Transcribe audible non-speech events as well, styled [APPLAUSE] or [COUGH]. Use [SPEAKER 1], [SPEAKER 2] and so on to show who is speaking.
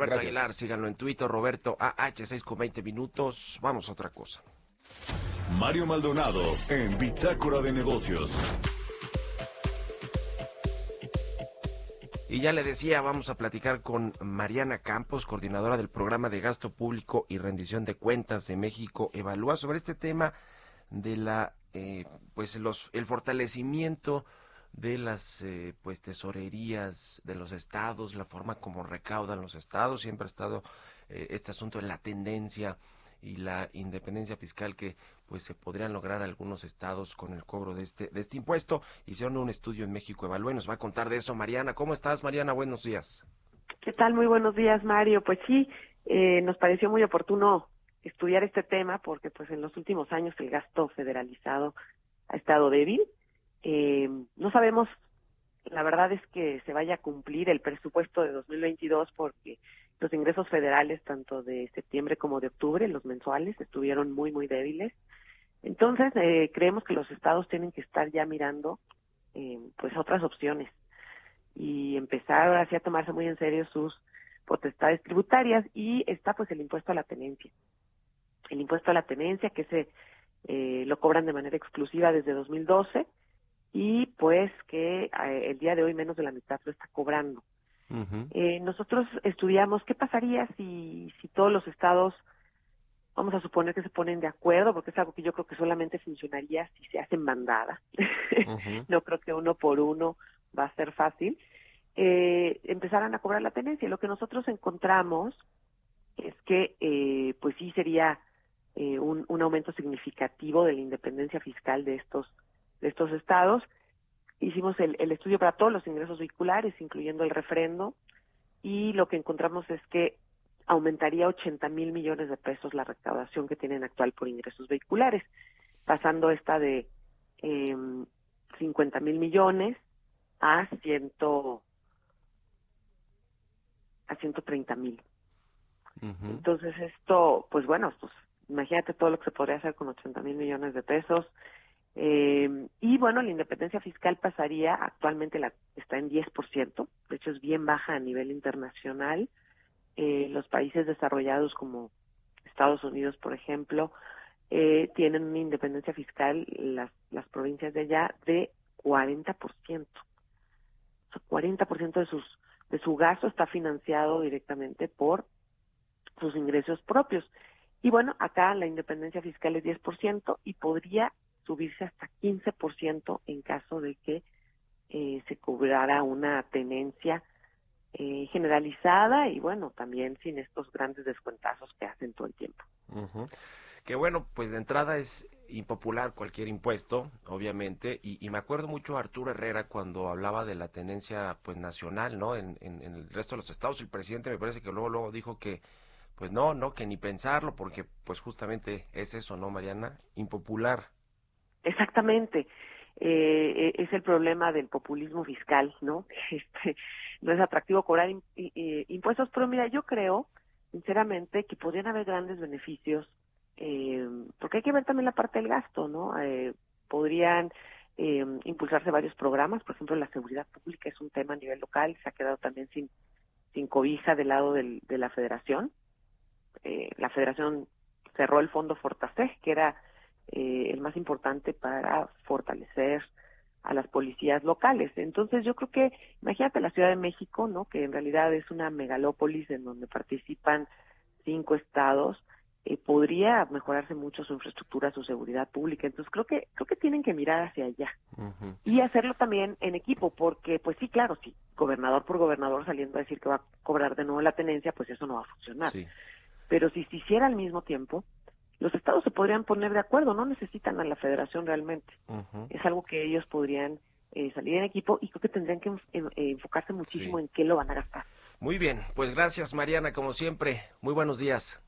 [SPEAKER 1] Roberto Aguilar, síganlo en Twitter, Roberto AH6 con 20 minutos. Vamos a otra cosa.
[SPEAKER 2] Mario Maldonado en Bitácora de Negocios.
[SPEAKER 1] Y ya le decía, vamos a platicar con Mariana Campos, coordinadora del programa de gasto público y rendición de cuentas de México Evalúa sobre este tema de la eh, pues los el fortalecimiento de las eh, pues tesorerías de los estados, la forma como recaudan los estados, siempre ha estado eh, este asunto en la tendencia y la independencia fiscal que pues se podrían lograr algunos estados con el cobro de este de este impuesto. Hicieron un estudio en México Evalúe, nos va a contar de eso Mariana. ¿Cómo estás Mariana? Buenos días.
[SPEAKER 3] ¿Qué tal? Muy buenos días Mario. Pues sí, eh, nos pareció muy oportuno estudiar este tema porque pues en los últimos años el gasto federalizado ha estado débil. Eh, no sabemos, la verdad es que se vaya a cumplir el presupuesto de 2022 porque los ingresos federales, tanto de septiembre como de octubre, los mensuales, estuvieron muy, muy débiles. Entonces, eh, creemos que los estados tienen que estar ya mirando eh, pues otras opciones y empezar así a tomarse muy en serio sus potestades tributarias y está pues el impuesto a la tenencia. El impuesto a la tenencia que se eh, lo cobran de manera exclusiva desde 2012 y pues que eh, el día de hoy menos de la mitad lo está cobrando. Eh, nosotros estudiamos qué pasaría si, si todos los estados, vamos a suponer que se ponen de acuerdo, porque es algo que yo creo que solamente funcionaría si se hacen bandada. [LAUGHS] no creo que uno por uno va a ser fácil. Eh, empezaran a cobrar la tenencia. Lo que nosotros encontramos es que, eh, pues sí sería eh, un, un aumento significativo de la independencia fiscal de estos de estos estados hicimos el, estudio para todos los ingresos vehiculares, incluyendo el refrendo, y lo que encontramos es que aumentaría 80 mil millones de pesos la recaudación que tienen actual por ingresos vehiculares, pasando esta de eh, 50 mil millones a ciento a 130 mil. Entonces esto, pues bueno, pues imagínate todo lo que se podría hacer con 80 mil millones de pesos, eh, y bueno, la independencia fiscal pasaría, actualmente la, está en 10%, de hecho es bien baja a nivel internacional. Eh, los países desarrollados como Estados Unidos, por ejemplo, eh, tienen una independencia fiscal, las, las provincias de allá, de 40%. O sea, 40% de, sus, de su gasto está financiado directamente por sus ingresos propios. Y bueno, acá la independencia fiscal es 10% y podría subirse hasta 15% en caso de que eh, se cobrara una tenencia eh, generalizada y bueno, también sin estos grandes descuentazos que hacen todo el tiempo.
[SPEAKER 1] Que bueno, pues de entrada es impopular cualquier impuesto, obviamente, y, me acuerdo mucho Arturo Herrera cuando hablaba de la tenencia pues nacional, ¿no? En, en, en, el resto de los estados, el presidente me parece que luego, luego dijo que pues no, no, que ni pensarlo, porque pues justamente es eso, ¿no, Mariana? Impopular.
[SPEAKER 3] Exactamente. Eh, e, es el problema del populismo fiscal, ¿no? [LAUGHS] Este, no es atractivo cobrar impuestos, pero mira, yo creo, sinceramente, que podrían haber grandes beneficios, eh, porque hay que ver también la parte del gasto, ¿no? Eh, podrían eh, impulsarse varios programas, por ejemplo, la seguridad pública es un tema a nivel local, se ha quedado también sin, sin cobija del lado de la federación. Eh, la federación cerró el fondo Fortaseg, que era eh, el más importante para fortalecer a las policías locales. Entonces yo creo que, imagínate la Ciudad de México, ¿no? Que en realidad es una megalópolis en donde participan cinco estados, eh, podría mejorarse mucho su infraestructura, su seguridad pública. Entonces creo que creo que tienen que mirar hacia allá y hacerlo también en equipo, porque pues sí, claro, sí, gobernador por gobernador saliendo a decir que va a cobrar de nuevo la tenencia, pues eso no va a funcionar. Pero si se hiciera al mismo tiempo, los estados se podrían poner de acuerdo, no necesitan a la federación realmente. Es algo que ellos podrían eh, salir en equipo y creo que tendrían que eh, enfocarse muchísimo en qué lo van a gastar.
[SPEAKER 1] Muy bien, pues gracias Mariana, como siempre. Muy buenos días.